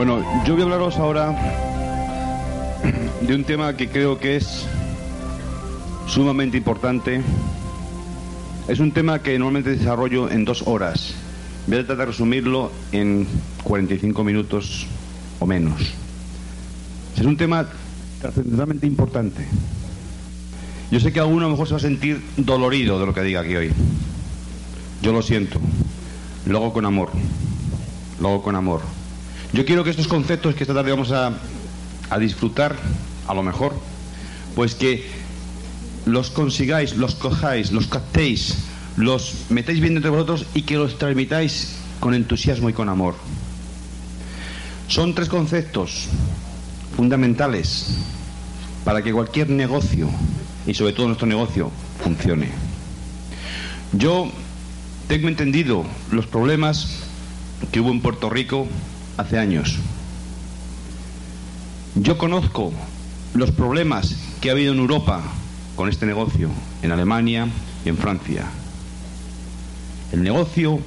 Bueno, yo voy a hablaros ahora de un tema que creo que es sumamente importante. Es un tema que normalmente desarrollo en dos horas. Voy a tratar de resumirlo en 45 minutos o menos. Es un tema trascendentalmente importante. Yo sé que alguno a lo mejor se va a sentir dolorido de lo que diga aquí hoy. Yo lo siento. Lo hago con amor. Lo hago con amor. Yo quiero que estos conceptos que esta tarde vamos a, disfrutar, a lo mejor, pues que los consigáis, los cojáis, los captéis, los metéis bien entre vosotros y que los transmitáis con entusiasmo y con amor. Son tres conceptos fundamentales para que cualquier negocio, y sobre todo nuestro negocio, funcione. Yo tengo entendido los problemas que hubo en Puerto Rico hace años. Yo conozco los problemas que ha habido en Europa con este negocio, en Alemania y en Francia. El negocio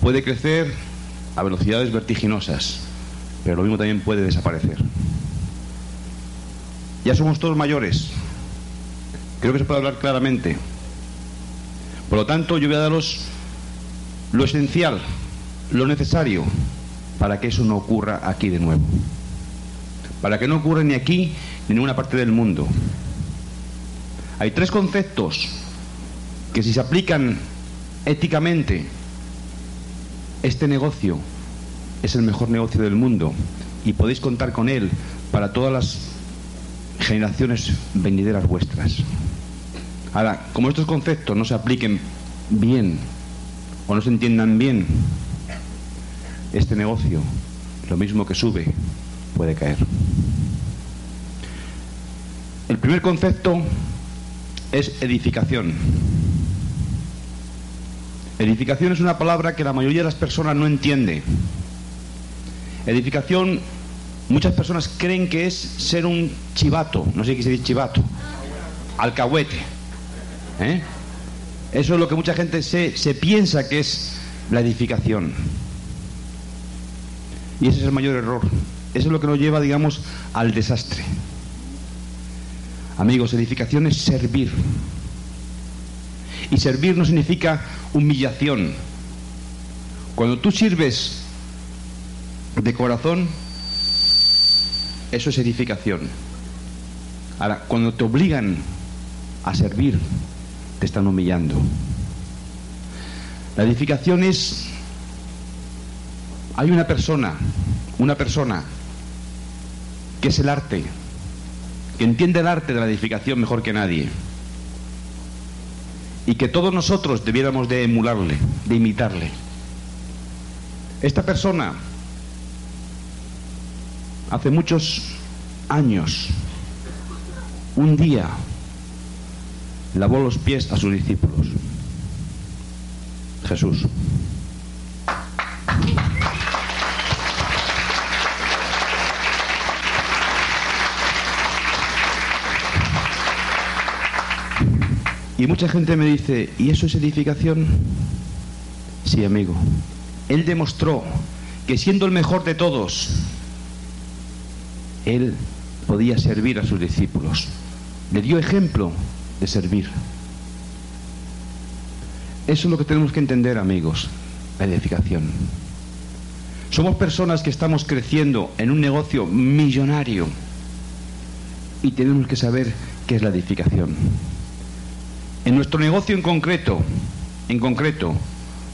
puede crecer a velocidades vertiginosas, pero lo mismo también puede desaparecer. Ya somos todos mayores. Creo que se puede hablar claramente. Por lo tanto, yo voy a daros lo esencial, lo necesario para que eso no ocurra aquí de nuevo. Para que no ocurra ni aquí ni en ninguna parte del mundo. Hay tres conceptos que si se aplican éticamente, este negocio es el mejor negocio del mundo y podéis contar con él para todas las generaciones venideras vuestras. Ahora, como estos conceptos no se apliquen bien o no se entiendan bien, este negocio, lo mismo que sube, puede caer. El primer concepto es edificación. Edificación es una palabra que la mayoría de las personas no entiende. Edificación, muchas personas creen que es ser un chivato, no sé qué se dice chivato, alcahuete. ¿eh? Eso es lo que mucha gente se, se piensa que es la edificación. Y ese es el mayor error. Eso es lo que nos lleva, digamos, al desastre. Amigos, edificación es servir. Y servir no significa humillación. Cuando tú sirves de corazón, eso es edificación. Ahora, cuando te obligan a servir, te están humillando. La edificación es hay una persona, una persona que es el arte, que entiende el arte de la edificación mejor que nadie. Y que todos nosotros debiéramos de emularle, de imitarle. Esta persona, hace muchos años, un día, lavó los pies a sus discípulos. Jesús. Y mucha gente me dice, ¿y eso es edificación? Sí, amigo. Él demostró que siendo el mejor de todos, él podía servir a sus discípulos. Le dio ejemplo de servir. Eso es lo que tenemos que entender, amigos, la edificación. Somos personas que estamos creciendo en un negocio millonario y tenemos que saber qué es la edificación. En nuestro negocio en concreto, en concreto,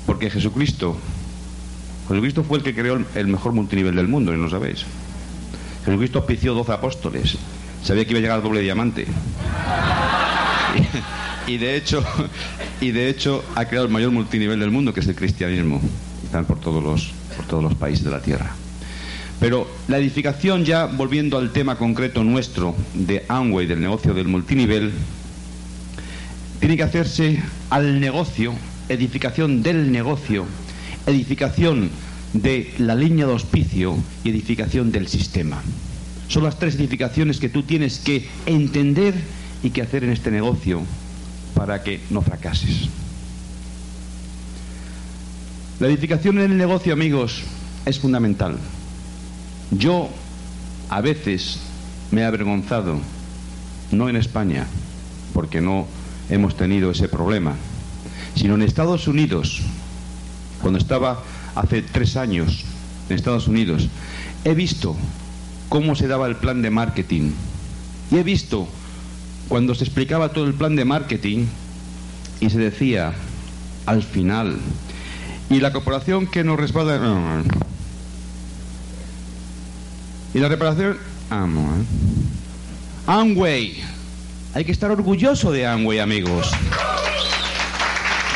porque Jesucristo, Jesucristo fue el que creó el mejor multinivel del mundo, y lo sabéis. Jesucristo auspició 12 apóstoles. Sabía que iba a llegar al doble diamante. Y, de hecho, y de hecho ha creado el mayor multinivel del mundo, que es el cristianismo. Están por todos los, por todos los países de la tierra. Pero la edificación, ya volviendo al tema concreto nuestro de Amway, del negocio del multinivel, tiene que hacerse al negocio, edificación del negocio, edificación de la línea de auspicio y edificación del sistema. Son las tres edificaciones que tú tienes que entender y que hacer en este negocio para que no fracases. La edificación en el negocio, amigos, es fundamental. Yo a veces me he avergonzado, no en España, porque no hemos tenido ese problema, sino en Estados Unidos, cuando estaba hace tres años en Estados Unidos, he visto cómo se daba el plan de marketing. Y he visto cuando se explicaba todo el plan de marketing y se decía al final, y la corporación que nos respalda... Y la reparación... Amway. Hay que estar orgulloso de Amway, amigos.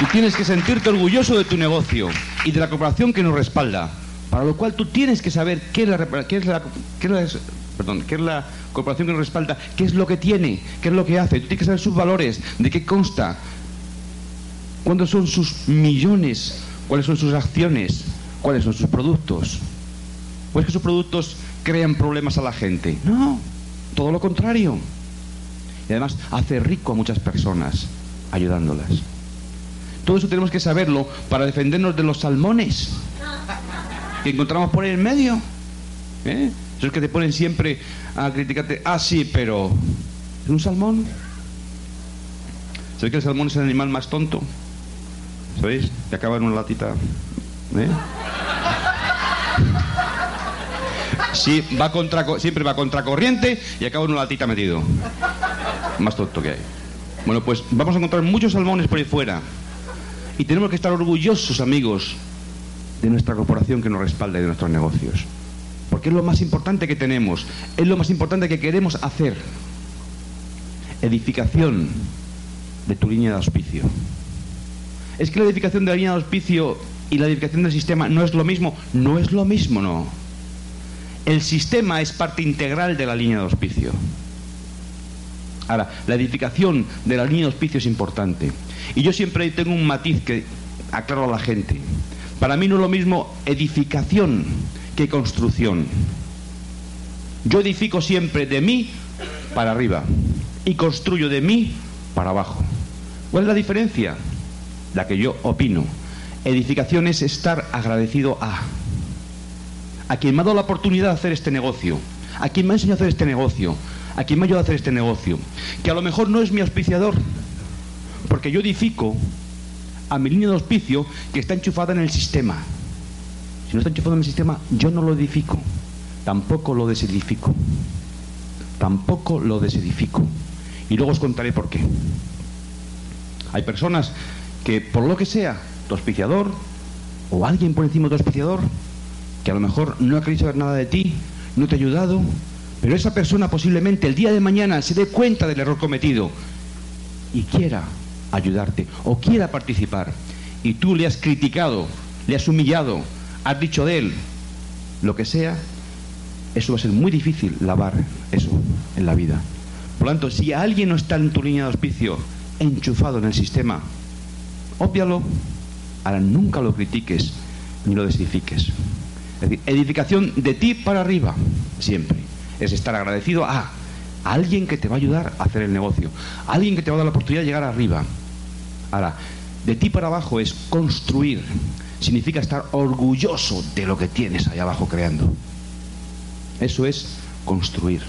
Y tienes que sentirte orgulloso de tu negocio y de la corporación que nos respalda. Para lo cual tú tienes que saber qué es la, qué es la, qué es perdón, qué es la corporación que nos respalda, qué es lo que tiene, qué es lo que hace. Tú tienes que saber sus valores, de qué consta, cuántos son sus millones, cuáles son sus acciones, cuáles son sus productos. Pues que sus productos crean problemas a la gente. No, todo lo contrario. Y además hace rico a muchas personas ayudándolas. Todo eso tenemos que saberlo para defendernos de los salmones que encontramos por en medio. ¿Eh? Esos que te ponen siempre a criticarte. Ah, sí, pero ¿es un salmón? ¿Sabéis que el salmón es el animal más tonto? ¿Sabéis? Que acaba en una latita. ¿Eh? Sí, va contra, siempre va contra corriente y acaba en una latita metido. Más tonto que hay. Bueno, pues vamos a encontrar muchos salmones por ahí fuera. Y tenemos que estar orgullosos, amigos, de nuestra corporación que nos respalda y de nuestros negocios. Porque es lo más importante que tenemos, es lo más importante que queremos hacer. Edificación de tu línea de auspicio. Es que la edificación de la línea de auspicio y la edificación del sistema no es lo mismo, no es lo mismo, no. El sistema es parte integral de la línea de auspicio. Ahora, la edificación de la línea de auspicio es importante. Y yo siempre tengo un matiz que aclaro a la gente. Para mí no es lo mismo edificación que construcción. Yo edifico siempre de mí para arriba y construyo de mí para abajo. ¿Cuál es la diferencia? La que yo opino. Edificación es estar agradecido a a quien me ha dado la oportunidad de hacer este negocio, a quien me ha enseñado a hacer este negocio, a quien me ha ayudado a hacer este negocio, que a lo mejor no es mi auspiciador, porque yo edifico a mi línea de auspicio que está enchufada en el sistema. Si no está enchufado en el sistema, yo no lo edifico, tampoco lo desedifico, tampoco lo desedifico. Y luego os contaré por qué. Hay personas que por lo que sea, tu auspiciador o alguien por encima de tu auspiciador, que a lo mejor no ha querido saber nada de ti, no te ha ayudado, pero esa persona posiblemente el día de mañana se dé cuenta del error cometido y quiera ayudarte o quiera participar y tú le has criticado, le has humillado, has dicho de él lo que sea, eso va a ser muy difícil lavar eso en la vida. Por lo tanto, si alguien no está en tu línea de auspicio enchufado en el sistema, óbvialo, ahora nunca lo critiques ni lo desedifiques. Es decir, edificación de ti para arriba, siempre. Es estar agradecido a, alguien que te va a ayudar a hacer el negocio, alguien que te va a dar la oportunidad de llegar arriba. Ahora, de ti para abajo es construir. Significa estar orgulloso de lo que tienes allá abajo creando. Eso es construir.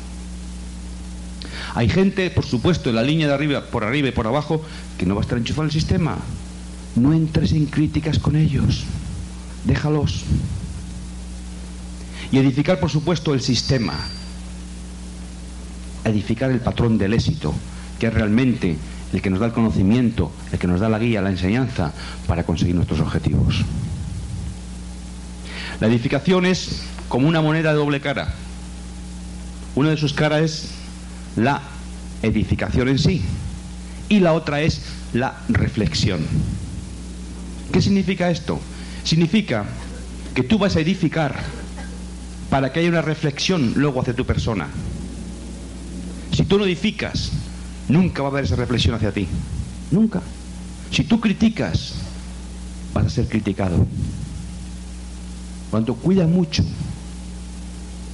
Hay gente, por supuesto, en la línea de arriba, por arriba y por abajo, que no va a estar enchufado el sistema. No entres en críticas con ellos. Déjalos y edificar, por supuesto, el sistema, edificar el patrón del éxito, que es realmente el que nos da el conocimiento, el que nos da la guía, la enseñanza para conseguir nuestros objetivos. La edificación es como una moneda de doble cara. Una de sus caras es la edificación en sí y la otra es la reflexión. ¿Qué significa esto? Significa que tú vas a edificar para que haya una reflexión luego hacia tu persona. Si tú no edificas, nunca va a haber esa reflexión hacia ti. Nunca. Si tú criticas, vas a ser criticado. Cuando cuidas mucho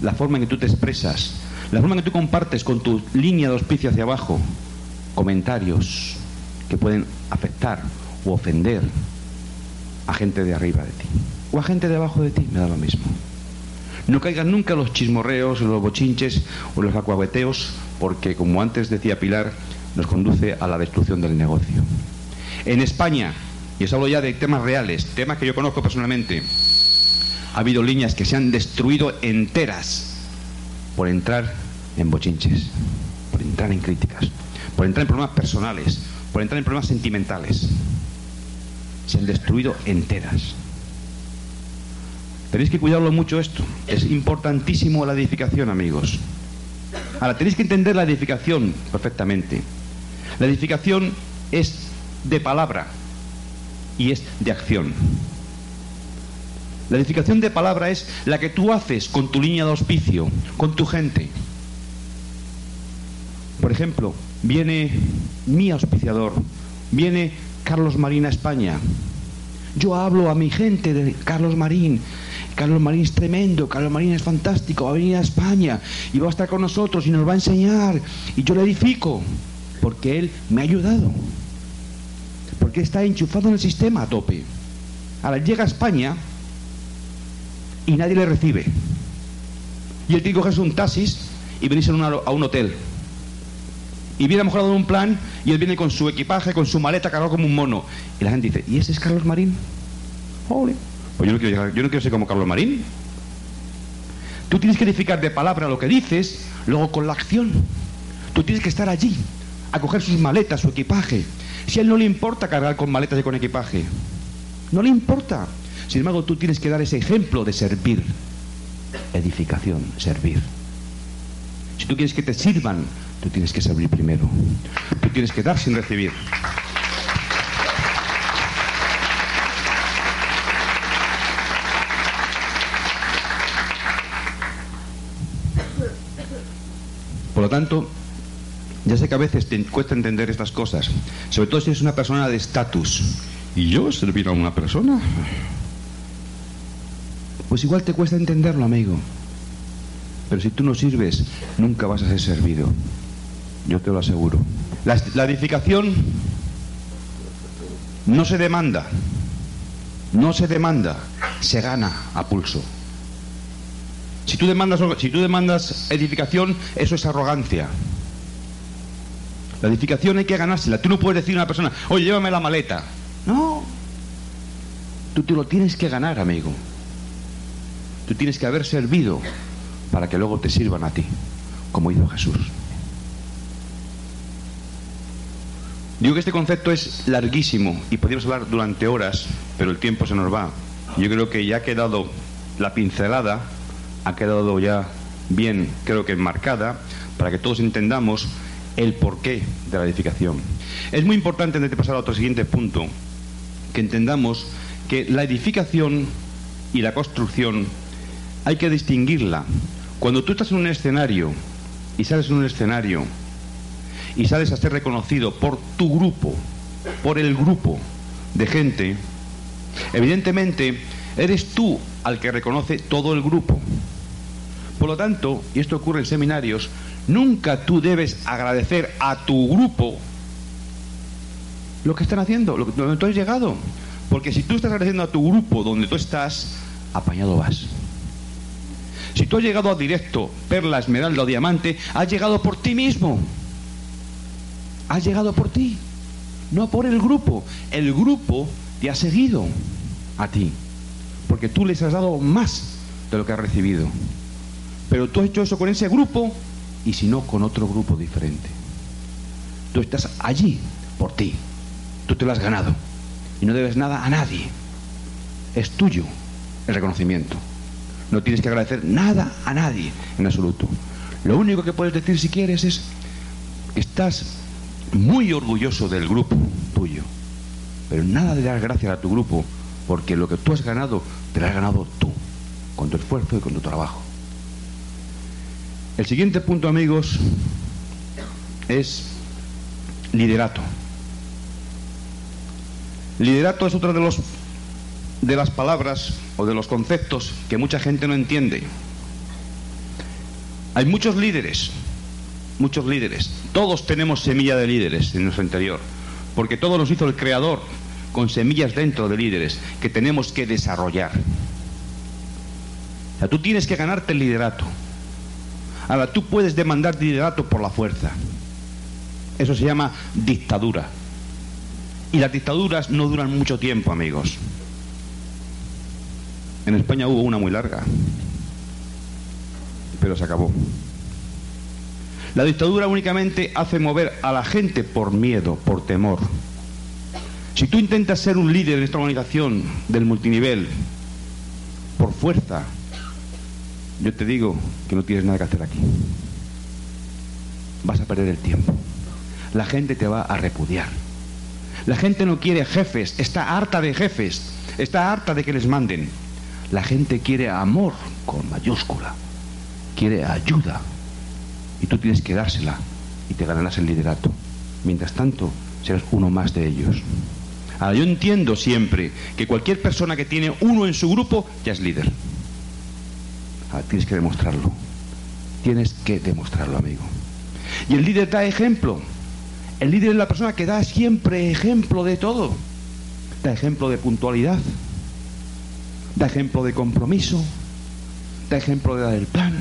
la forma en que tú te expresas, la forma en que tú compartes con tu línea de auspicio hacia abajo comentarios que pueden afectar o ofender a gente de arriba de ti o a gente de abajo de ti, me da lo mismo. No caigan nunca los chismorreos, los bochinches o los acuabeteos, porque como antes decía Pilar, nos conduce a la destrucción del negocio. En España, y os hablo ya de temas reales, temas que yo conozco personalmente, ha habido líneas que se han destruido enteras por entrar en bochinches, por entrar en críticas, por entrar en problemas personales, por entrar en problemas sentimentales. Se han destruido enteras. Tenéis que cuidarlo mucho esto. Es importantísimo la edificación, amigos. Ahora, tenéis que entender la edificación perfectamente. La edificación es de palabra y es de acción. La edificación de palabra es la que tú haces con tu línea de auspicio, con tu gente. Por ejemplo, viene mi auspiciador, viene Carlos Marín a España. Yo hablo a mi gente de Carlos Marín. Carlos Marín es tremendo, Carlos Marín es fantástico, va a venir a España y va a estar con nosotros y nos va a enseñar. Y yo le edifico, porque él me ha ayudado. Porque está enchufado en el sistema a tope. Ahora llega a España y nadie le recibe. Y él tiene que cogerse un taxis y venirse a un hotel. Y viene a lo mejor un plan y él viene con su equipaje, con su maleta cargado como un mono. Y la gente dice, ¿y ese es Carlos Marín? Pues yo no, quiero yo no quiero ser como Carlos Marín. Tú tienes que edificar de palabra lo que dices, luego con la acción. Tú tienes que estar allí, a coger sus maletas, su equipaje. Si a él no le importa cargar con maletas y con equipaje, no le importa. Sin embargo, tú tienes que dar ese ejemplo de servir. Edificación, servir. Si tú quieres que te sirvan, tú tienes que servir primero. Tú tienes que dar sin recibir. Por lo tanto, ya sé que a veces te cuesta entender estas cosas, sobre todo si eres una persona de estatus. ¿Y yo servir a una persona? Pues igual te cuesta entenderlo, amigo. Pero si tú no sirves, nunca vas a ser servido. Yo te lo aseguro. La, edificación no se demanda. No se demanda. Se gana a pulso. Si tú demandas, edificación, eso es arrogancia. La edificación hay que ganársela. Tú no puedes decir a una persona, oye, llévame la maleta. No. Tú te lo tienes que ganar, amigo. Tú tienes que haber servido para que luego te sirvan a ti, como hizo Jesús. Digo que este concepto es larguísimo y podríamos hablar durante horas, pero el tiempo se nos va. Yo creo que ya ha quedado la pincelada, ha quedado ya bien, creo que enmarcada, para que todos entendamos el porqué de la edificación. Es muy importante, antes de pasar a otro siguiente punto, que entendamos que la edificación y la construcción hay que distinguirla. Cuando tú estás en un escenario y sales en un escenario y sales a ser reconocido por tu grupo, por el grupo de gente, evidentemente eres tú al que reconoce todo el grupo. Por lo tanto, y esto ocurre en seminarios, nunca tú debes agradecer a tu grupo lo que están haciendo, lo que, donde tú has llegado. Porque si tú estás agradeciendo a tu grupo donde tú estás, apañado vas. Si tú has llegado a directo, perla, esmeralda o diamante, has llegado por ti mismo. Has llegado por ti, no por el grupo. El grupo te ha seguido a ti, porque tú les has dado más de lo que has recibido. Pero tú has hecho eso con ese grupo y si no, con otro grupo diferente. Tú estás allí por ti. Tú te lo has ganado. Y no debes nada a nadie. Es tuyo el reconocimiento. No tienes que agradecer nada a nadie en absoluto. Lo único que puedes decir si quieres es que estás muy orgulloso del grupo tuyo. Pero nada de dar gracias a tu grupo, porque lo que tú has ganado, te lo has ganado tú, con tu esfuerzo y con tu trabajo. El siguiente punto, amigos, es liderato. Liderato es otra de los de las palabras o de los conceptos que mucha gente no entiende. Hay muchos líderes, muchos líderes. Todos tenemos semilla de líderes en nuestro interior, porque todo nos hizo el creador con semillas dentro de líderes que tenemos que desarrollar. O sea, tú tienes que ganarte el liderato. Ahora, tú puedes demandar liderato por la fuerza. Eso se llama dictadura. Y las dictaduras no duran mucho tiempo, amigos. En España hubo una muy larga, pero se acabó. La dictadura únicamente hace mover a la gente por miedo, por temor. Si tú intentas ser un líder en esta organización del multinivel por fuerza, yo te digo que no tienes nada que hacer aquí. Vas a perder el tiempo. La gente te va a repudiar. La gente no quiere jefes, está harta de jefes, está harta de que les manden. La gente quiere amor con mayúscula, quiere ayuda. Y tú tienes que dársela y te ganarás el liderato. Mientras tanto, serás uno más de ellos. Ahora, yo entiendo siempre que cualquier persona que tiene uno en su grupo ya es líder. Ahora, tienes que demostrarlo. Tienes que demostrarlo, amigo. Y el líder da ejemplo. El líder es la persona que da siempre ejemplo de todo. Da ejemplo de puntualidad. Da ejemplo de compromiso. Da ejemplo de dar el plan.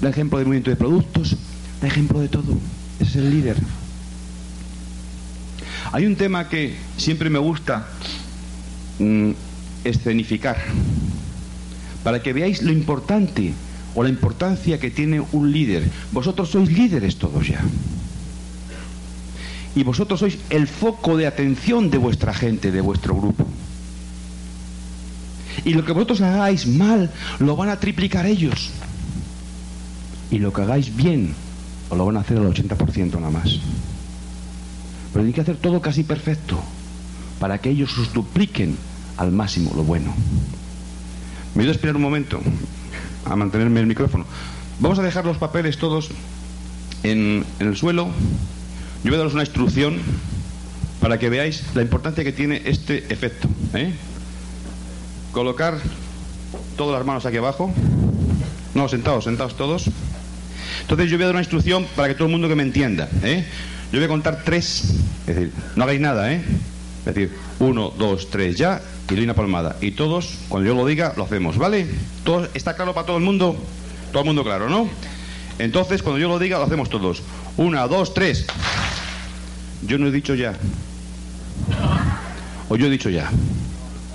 Da ejemplo de movimiento de productos. Da ejemplo de todo. Ese es el líder. Hay un tema que siempre me gusta mm, escenificar. Para que veáis lo importante o la importancia que tiene un líder. Vosotros sois líderes todos ya y vosotros sois el foco de atención de vuestra gente, de vuestro grupo. Y lo que vosotros hagáis mal, lo van a triplicar ellos. Y lo que hagáis bien, os lo van a hacer al 80% nada más. Pero hay que hacer todo casi perfecto, para que ellos os dupliquen al máximo lo bueno. Me voy a esperar un momento a mantenerme el micrófono. Vamos a dejar los papeles todos en, en el suelo. Yo voy a daros una instrucción para que veáis la importancia que tiene este efecto. ¿eh? Colocar todas las manos aquí abajo. No, sentados, sentados todos. Entonces yo voy a dar una instrucción para que todo el mundo que me entienda. ¿eh? Yo voy a contar tres. Es decir, no hagáis nada, ¿eh? Es decir, uno, dos, tres, ya, y doy una palmada. Y todos, cuando yo lo diga, lo hacemos, ¿vale? ¿Todo, ¿Está claro para todo el mundo? Todo el mundo claro, ¿no? Entonces, cuando yo lo diga, lo hacemos todos. Una, dos, tres. Yo no he dicho ya. O yo he dicho ya.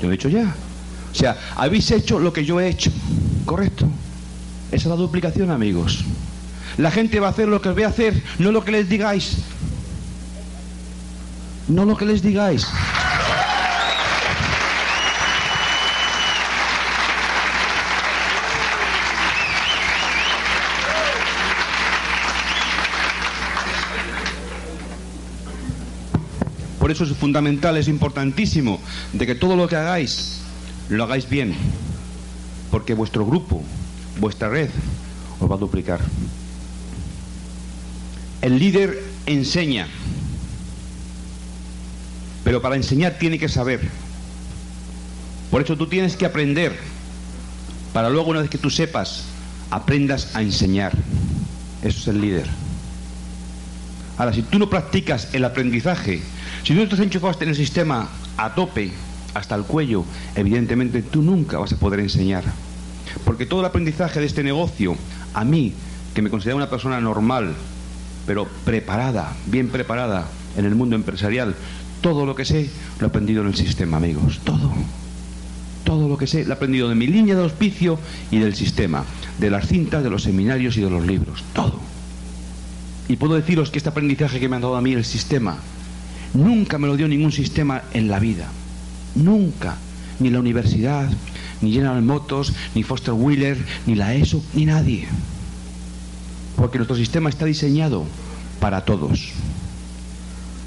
Yo he dicho ya. O sea, habéis hecho lo que yo he hecho. Correcto. Esa es la duplicación, amigos. La gente va a hacer lo que os voy a hacer, no lo que les digáis. No lo que les digáis. Por eso es fundamental, es importantísimo, de que todo lo que hagáis, lo hagáis bien. Porque vuestro grupo, vuestra red, os va a duplicar. El líder enseña, pero para enseñar tiene que saber. Por eso tú tienes que aprender, para luego una vez que tú sepas, aprendas a enseñar. Eso es el líder. Ahora, si tú no practicas el aprendizaje, si tú estás enchufado en el sistema a tope, hasta el cuello, evidentemente tú nunca vas a poder enseñar. Porque todo el aprendizaje de este negocio, a mí, que me considero una persona normal, pero preparada, bien preparada en el mundo empresarial, todo lo que sé lo he aprendido en el sistema, amigos. Todo. Todo lo que sé lo he aprendido de mi línea de auspicio y del sistema, de las cintas, de los seminarios y de los libros. Todo. Y puedo deciros que este aprendizaje que me ha dado a mí el sistema, nunca me lo dio ningún sistema en la vida. Nunca. Ni la universidad, ni General Motors, ni Foster Wheeler, ni la ESO, ni nadie. Porque nuestro sistema está diseñado para todos.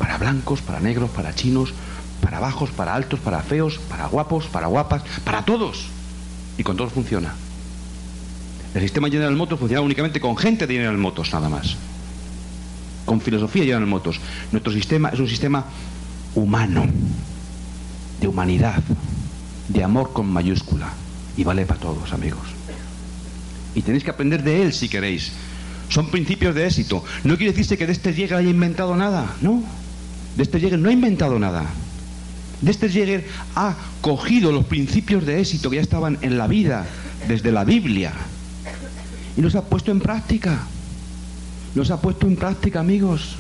Para blancos, para negros, para chinos, para bajos, para altos, para feos, para guapos, para guapas, para todos. Y con todos funciona. El sistema General Motors funcionaba únicamente con gente de General Motors, nada más. Con filosofía General Motors. Nuestro sistema es un sistema humano, de humanidad, de amor con mayúscula. Y vale para todos, amigos. Y tenéis que aprender de él si queréis. Son principios de éxito. No quiere decirse que de este Jäger haya inventado nada, no. De este Jäger no ha inventado nada. De este Jäger ha cogido los principios de éxito que ya estaban en la vida desde la Biblia y los ha puesto en práctica. Los ha puesto en práctica, amigos.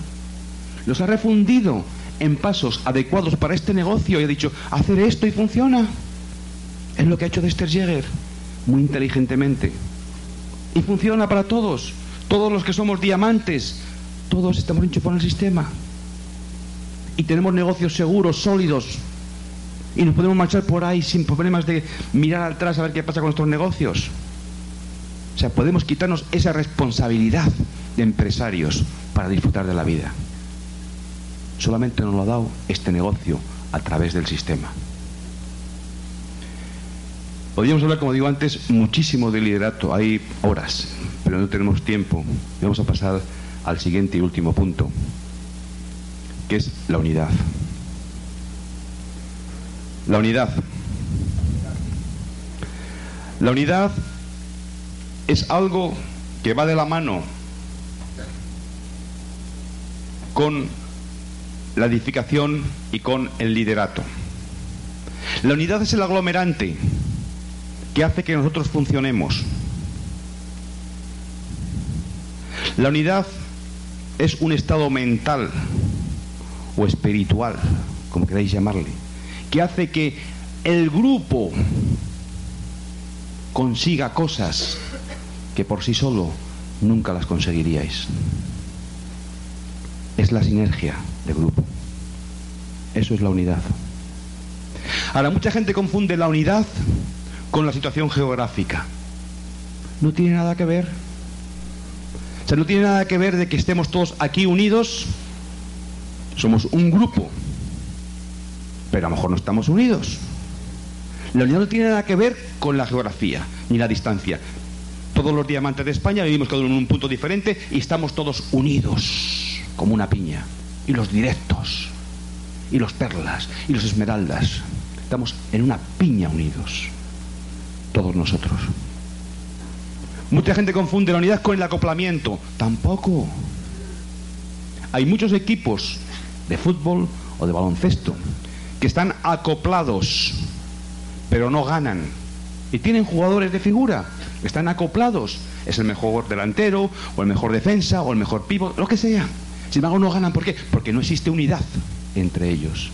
Los ha refundido en pasos adecuados para este negocio y ha dicho, hacer esto y funciona. Es lo que ha hecho Dexter Jäger, muy inteligentemente. Y funciona para todos. Todos los que somos diamantes, todos estamos enchufados en el sistema. Y tenemos negocios seguros, sólidos. Y nos podemos marchar por ahí sin problemas de mirar atrás a ver qué pasa con nuestros negocios. O sea, podemos quitarnos esa responsabilidad de empresarios para disfrutar de la vida. Solamente nos lo ha dado este negocio a través del sistema. Podríamos hablar, como digo antes, muchísimo de liderato, hay horas, pero no tenemos tiempo. Vamos a pasar al siguiente y último punto, que es la unidad. La unidad. La unidad es algo que va de la mano con la edificación y con el liderato. La unidad es el aglomerante que hace que nosotros funcionemos. La unidad es un estado mental o espiritual, como queráis llamarle, que hace que el grupo consiga cosas que por sí solo nunca las conseguiríais. Es la sinergia de grupo. Eso es la unidad. Ahora, mucha gente confunde la unidad con la situación geográfica. No tiene nada que ver. O sea, no tiene nada que ver de que estemos todos aquí unidos. Somos un grupo. Pero a lo mejor no estamos unidos. La unidad no tiene nada que ver con la geografía ni la distancia. Todos los diamantes de España vivimos cada uno en un punto diferente y estamos todos unidos, como una piña. Y los directos, y los perlas, y los esmeraldas. Estamos en una piña unidos, todos nosotros. Mucha gente confunde la unidad con el acoplamiento. Tampoco. Hay muchos equipos de fútbol o de baloncesto que están acoplados, pero no ganan. Y tienen jugadores de figura, están acoplados. Es el mejor delantero, o el mejor defensa, o el mejor pívot, lo que sea. Sin embargo, no ganan. ¿Por qué? Porque no existe unidad entre ellos.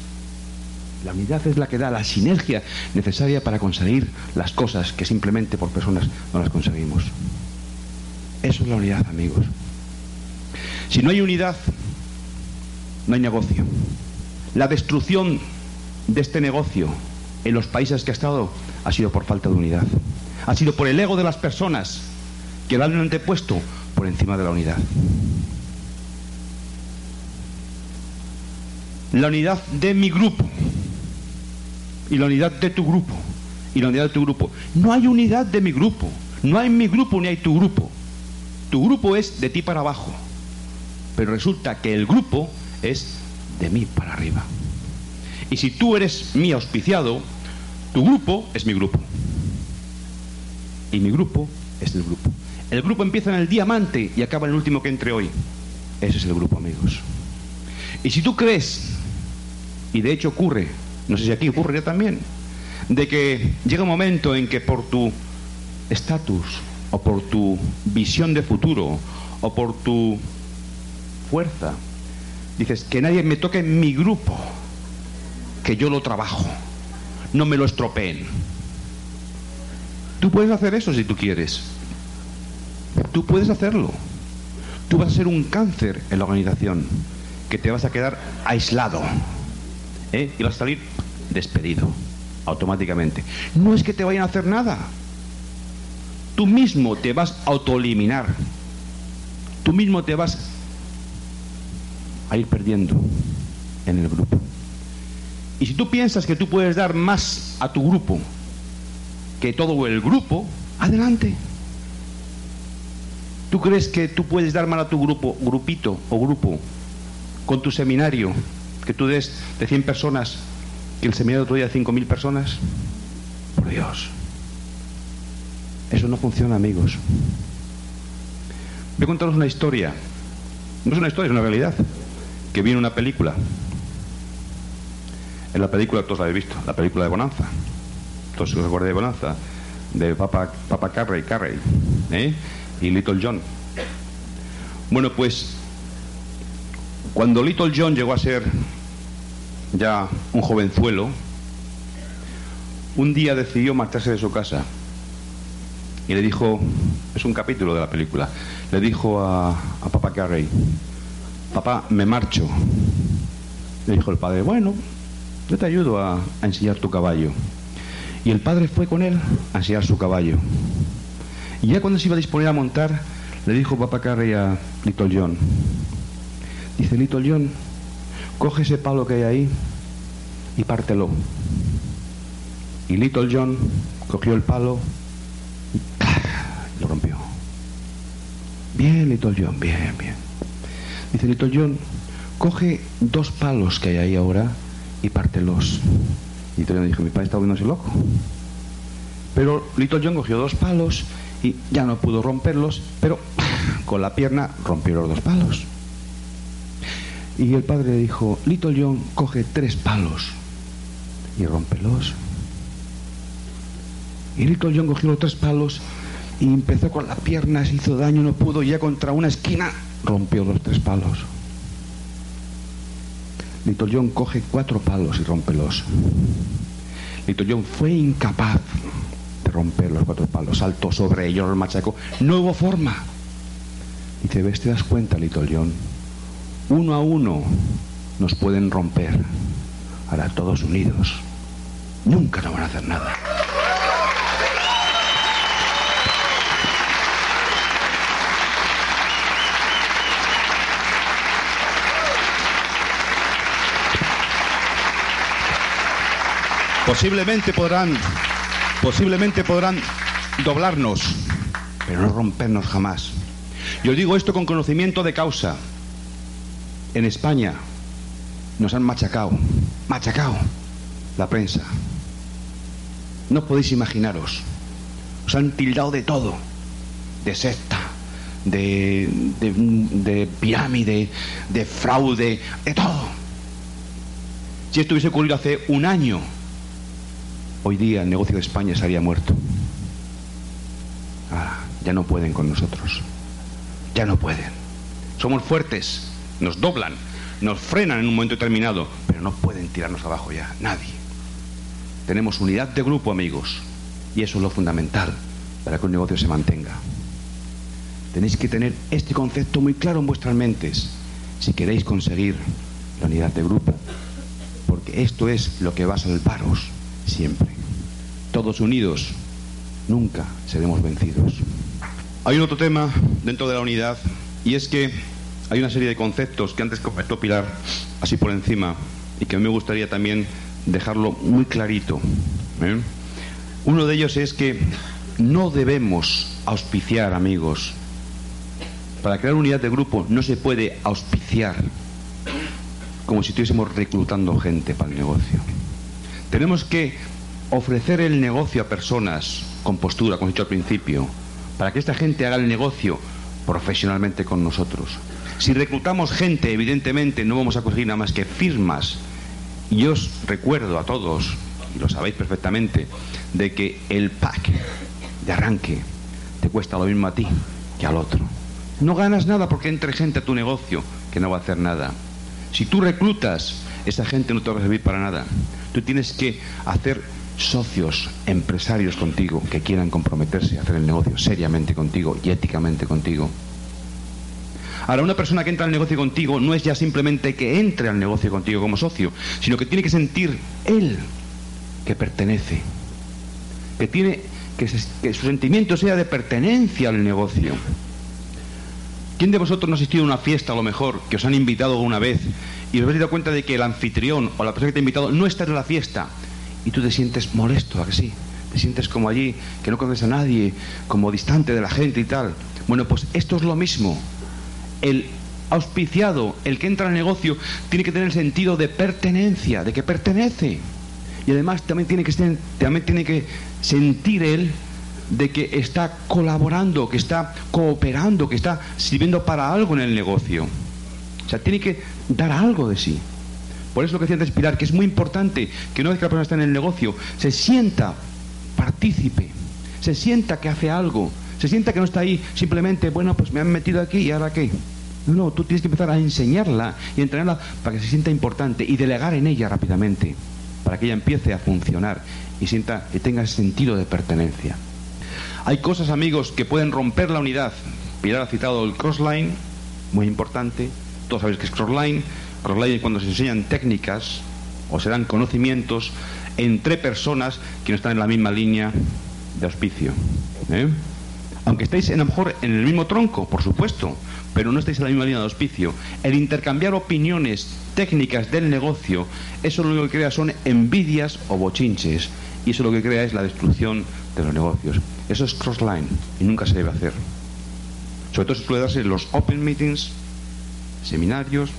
La unidad es la que da la sinergia necesaria para conseguir las cosas que simplemente por personas no las conseguimos. Eso es la unidad, amigos. Si no hay unidad, no hay negocio. La destrucción de este negocio en los países que ha estado ha sido por falta de unidad. Ha sido por el ego de las personas que lo han antepuesto por encima de la unidad. La unidad de mi grupo y la unidad de tu grupo y la unidad de tu grupo. No hay unidad de mi grupo. No hay mi grupo ni hay tu grupo. Tu grupo es de ti para abajo. Pero resulta que el grupo es de mí para arriba. Y si tú eres mi auspiciado, tu grupo es mi grupo. Y mi grupo es el grupo. El grupo empieza en el diamante y acaba en el último que entre hoy. Ese es el grupo, amigos. Y si tú crees, y de hecho ocurre, no sé si aquí ocurre ya también, de que llega un momento en que por tu estatus o por tu visión de futuro o por tu fuerza, dices que nadie me toque en mi grupo, que yo lo trabajo, no me lo estropeen. Tú puedes hacer eso si tú quieres. Tú puedes hacerlo. Tú vas a ser un cáncer en la organización, que te vas a quedar aislado ¿eh? y vas a salir despedido automáticamente. No es que te vayan a hacer nada. Tú mismo te vas a autoeliminar. Tú mismo te vas a ir perdiendo en el grupo. Y si tú piensas que tú puedes dar más a tu grupo que todo el grupo, adelante. ¿Tú crees que tú puedes dar mal a tu grupo, grupito o grupo, con tu seminario, que tú des de 100 personas, que el seminario otro día de 5.000 personas? Por Dios. Eso no funciona, amigos. Voy a contaros una historia. No es una historia, es una realidad. Que viene una película. En la película, todos la habéis visto, la película de Bonanza. Todos se acuerdan de Bonanza. De Papa, Papa Carrey, Carrey. ¿eh? Y Little John. Bueno, pues cuando Little John llegó a ser ya un jovenzuelo, un día decidió marcharse de su casa y le dijo, es un capítulo de la película, le dijo a, a papá Carrey, papá, me marcho. Le dijo el padre, bueno, yo te ayudo a, a enseñar tu caballo. Y el padre fue con él a enseñar su caballo. Y ya cuando se iba a disponer a montar, le dijo papá Carrey a Little John, dice, Little John, coge ese palo que hay ahí y pártelo. Y Little John cogió el palo y lo rompió. Bien, Little John, bien, bien. Dice Little John, coge dos palos que hay ahí ahora y pártelos. Y Little John dijo, mi padre está volviéndose loco. Pero Little John cogió dos palos y ya no pudo romperlos, pero con la pierna rompió los dos palos. Y el padre le dijo, Little John coge tres palos y rompelos. Y Little John cogió los tres palos y empezó con la pierna, se hizo daño, no pudo, y ya contra una esquina rompió los tres palos. Little John coge cuatro palos y rompelos. Little John fue incapaz de romper los cuatro palos, saltó sobre ellos, los machacó, no hubo forma. Dice, ves, te das cuenta, Little John, uno a uno nos pueden romper, ahora todos unidos, nunca nos van a hacer nada. Posiblemente podrán, posiblemente podrán doblarnos, pero no rompernos jamás. Yo digo esto con conocimiento de causa. En España nos han machacado, machacado la prensa. No podéis imaginaros. Os han tildado de todo, de secta, de, de, de pirámide, de fraude, de todo. Si esto hubiese ocurrido hace un año, hoy día el negocio de España estaría muerto. Ah, ya no pueden con nosotros. Ya no pueden. Somos fuertes, nos doblan, nos frenan en un momento determinado, pero no pueden tirarnos abajo ya, nadie. Tenemos unidad de grupo, amigos, y eso es lo fundamental para que un negocio se mantenga. Tenéis que tener este concepto muy claro en vuestras mentes si queréis conseguir la unidad de grupo, porque esto es lo que va a salvaros siempre. Todos unidos, nunca seremos vencidos. Hay otro tema dentro de la unidad y es que hay una serie de conceptos que antes comentó Pilar así por encima y que me gustaría también dejarlo muy clarito. ¿eh? Uno de ellos es que no debemos auspiciar, amigos. Para crear unidad de grupo no se puede auspiciar como si estuviésemos reclutando gente para el negocio. Tenemos que ofrecer el negocio a personas con postura, como he dicho al principio, para que esta gente haga el negocio profesionalmente con nosotros. Si reclutamos gente, evidentemente no vamos a conseguir nada más que firmas. Y os recuerdo a todos, y lo sabéis perfectamente, de que el pack de arranque te cuesta lo mismo a ti que al otro. No ganas nada porque entre gente a tu negocio que no va a hacer nada. Si tú reclutas, esa gente no te va a servir para nada. Tú tienes que hacer socios, empresarios contigo que quieran comprometerse a hacer el negocio seriamente contigo y éticamente contigo. Ahora, una persona que entra al negocio contigo no es ya simplemente que entre al negocio contigo como socio, sino que tiene que sentir él que pertenece, que tiene que, que su sentimiento sea de pertenencia al negocio. ¿Quién de vosotros no ha asistido a una fiesta a lo mejor que os han invitado una vez y os habéis dado cuenta de que el anfitrión o la persona que te ha invitado no está en la fiesta y tú te sientes molesto, ¿a que sí? Te sientes como allí, que no conoces a nadie, como distante de la gente y tal. Bueno, pues esto es lo mismo. El auspiciado, el que entra al negocio, tiene que tener el sentido de pertenencia, de que pertenece. Y además también tiene que, también tiene que sentir él de que está colaborando, que está cooperando, que está sirviendo para algo en el negocio. O sea, tiene que dar algo de sí. Por eso lo que decía antes Pilar, que es muy importante que una vez que la persona está en el negocio, se sienta partícipe, se sienta que hace algo, se sienta que no está ahí simplemente, bueno, pues me han metido aquí y ahora qué. No, no, tú tienes que empezar a enseñarla y entrenarla para que se sienta importante y delegar en ella rápidamente, para que ella empiece a funcionar y sienta que tenga sentido de pertenencia. Hay cosas, amigos, que pueden romper la unidad. Pilar ha citado el crossline, muy importante. Todos sabéis que es crossline. Crossline es cuando se enseñan técnicas o se dan conocimientos entre personas que no están en la misma línea de auspicio. ¿eh? Aunque estéis a lo mejor en el mismo tronco, por supuesto, pero no estáis en la misma línea de auspicio. El intercambiar opiniones técnicas del negocio, eso lo que crea son envidias o bochinches. Y eso lo que crea es la destrucción de los negocios. Eso es crossline y nunca se debe hacer. Sobre todo se puede darse los open meetings, seminarios,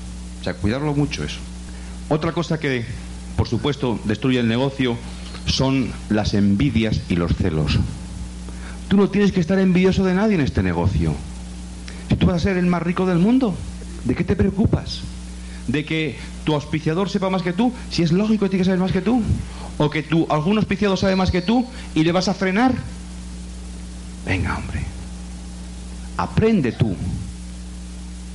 o sea, cuidarlo mucho eso. Otra cosa que, por supuesto, destruye el negocio son las envidias y los celos. Tú no tienes que estar envidioso de nadie en este negocio. Si tú vas a ser el más rico del mundo, ¿de qué te preocupas? ¿De que tu auspiciador sepa más que tú? Si es lógico que tiene que saber más que tú. ¿O que tú, algún auspiciador sabe más que tú y le vas a frenar? Venga, hombre. Aprende tú.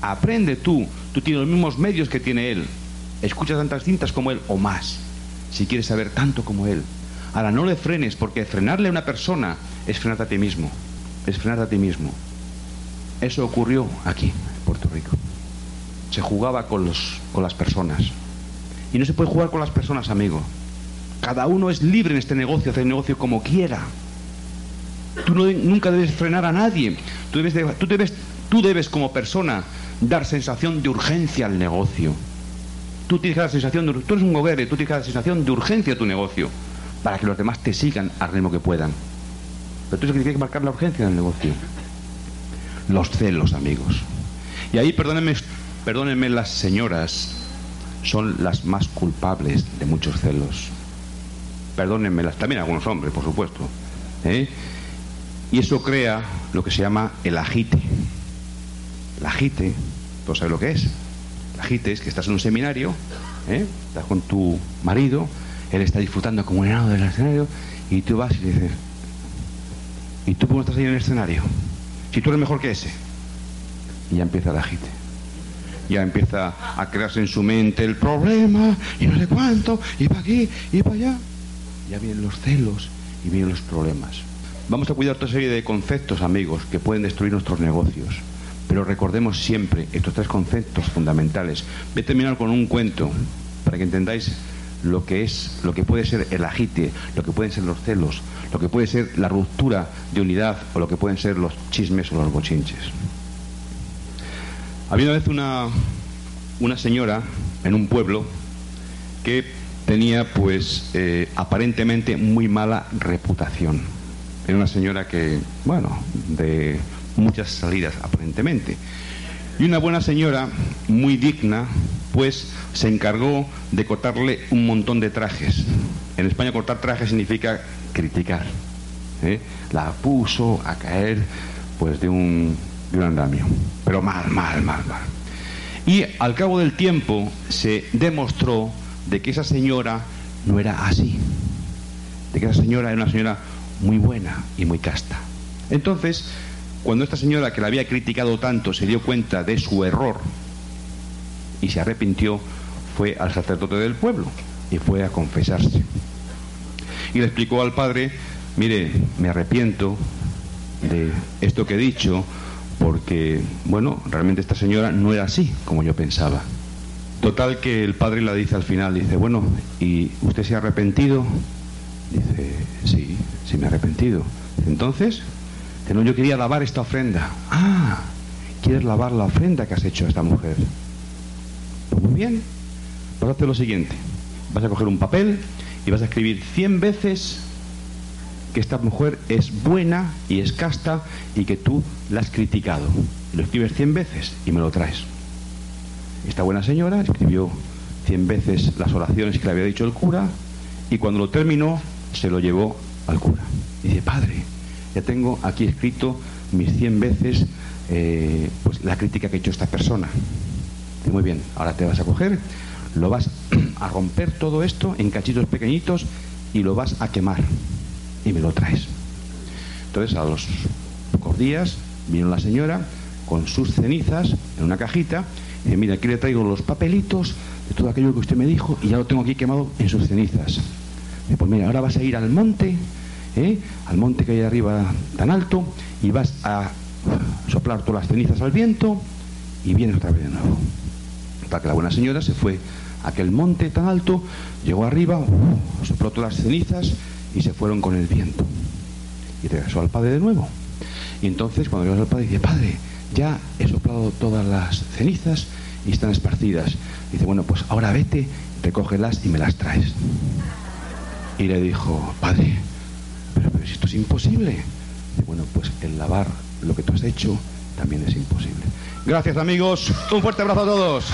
Aprende tú. Tú tienes los mismos medios que tiene él. Escucha tantas cintas como él o más. Si quieres saber tanto como él. Ahora, no le frenes, porque frenarle a una persona es frenarte a ti mismo. Es frenarte a ti mismo. Eso ocurrió aquí, en Puerto Rico. Se jugaba con, los, con las personas. Y no se puede jugar con las personas, amigo. Cada uno es libre en este negocio, hacer el negocio como quiera. Tú nunca debes frenar a nadie. Tú debes, tú, debes, tú debes como persona dar sensación de urgencia al negocio. Tú tienes que dar sensación de tú eres un tú tienes que dar sensación de urgencia a tu negocio para que los demás te sigan al ritmo que puedan. Pero tú tienes que marcar la urgencia del negocio. Los celos, amigos. Y ahí perdónenme, perdónenme las señoras, son las más culpables de muchos celos. Perdónenmelas, también algunos hombres, por supuesto. ¿eh? Y eso crea lo que se llama el agite. El agite, ¿tú sabes lo que es? El agite es que estás en un seminario, ¿eh? estás con tu marido, él está disfrutando como un enano del escenario, y tú vas y dices, ¿y tú cómo estás ahí en el escenario? Si tú eres mejor que ese. Y ya empieza el agite. Ya empieza a crearse en su mente el problema, y no sé cuánto, y para aquí, y para allá. Ya vienen los celos y vienen los problemas. Vamos a cuidar otra serie de conceptos, amigos, que pueden destruir nuestros negocios. Pero recordemos siempre estos tres conceptos fundamentales. Voy a terminar con un cuento para que entendáis lo que es, lo que puede ser el agite, lo que pueden ser los celos, lo que puede ser la ruptura de unidad o lo que pueden ser los chismes o los bochinches. Había una vez una, una señora en un pueblo que tenía pues eh, aparentemente muy mala reputación era una señora que, bueno, de muchas salidas aparentemente. Y una buena señora, muy digna, pues se encargó de cortarle un montón de trajes. En España cortar trajes significa criticar. ¿eh? La puso a caer pues de un, un andamio. Pero mal, mal, mal, mal. Y al cabo del tiempo se demostró de que esa señora no era así. De que esa señora era una señora muy buena y muy casta. Entonces, cuando esta señora que la había criticado tanto se dio cuenta de su error y se arrepintió, fue al sacerdote del pueblo y fue a confesarse. Y le explicó al padre, mire, me arrepiento de esto que he dicho, porque, bueno, realmente esta señora no era así como yo pensaba. Total que el padre la dice al final, dice, bueno, ¿y usted se ha arrepentido? Dice, sí, sí me he arrepentido. Entonces, no, yo quería lavar esta ofrenda. Ah, ¿quieres lavar la ofrenda que has hecho a esta mujer? Pues muy bien, vas a hacer lo siguiente. Vas a coger un papel y vas a escribir 100 veces que esta mujer es buena y es casta y que tú la has criticado. Lo escribes cien veces y me lo traes. Esta buena señora escribió cien veces las oraciones que le había dicho el cura y cuando lo terminó se lo llevó al cura. Y dice, padre, ya tengo aquí escrito mis cien veces eh, pues, la crítica que ha hecho esta persona. Dice, muy bien, ahora te vas a coger, lo vas a romper todo esto en cachitos pequeñitos y lo vas a quemar y me lo traes. Entonces a los pocos días vino la señora con sus cenizas en una cajita dice, mira, aquí le traigo los papelitos de todo aquello que usted me dijo y ya lo tengo aquí quemado en sus cenizas. Dice, pues mira, ahora vas a ir al monte, ¿eh? al monte que hay arriba tan alto y vas a soplar todas las cenizas al viento y vienes otra vez de nuevo. Para que la buena señora se fue a aquel monte tan alto, llegó arriba, sopló todas las cenizas y se fueron con el viento. Y regresó al padre de nuevo. Y entonces cuando regresó al padre dice, padre, ya he soplado todas las cenizas y están esparcidas. Dice, bueno, pues ahora vete, recógelas y me las traes. Y le dijo, padre, pero, pero esto es imposible. Dice, bueno, pues el lavar lo que tú has hecho también es imposible. Gracias amigos, un fuerte abrazo a todos.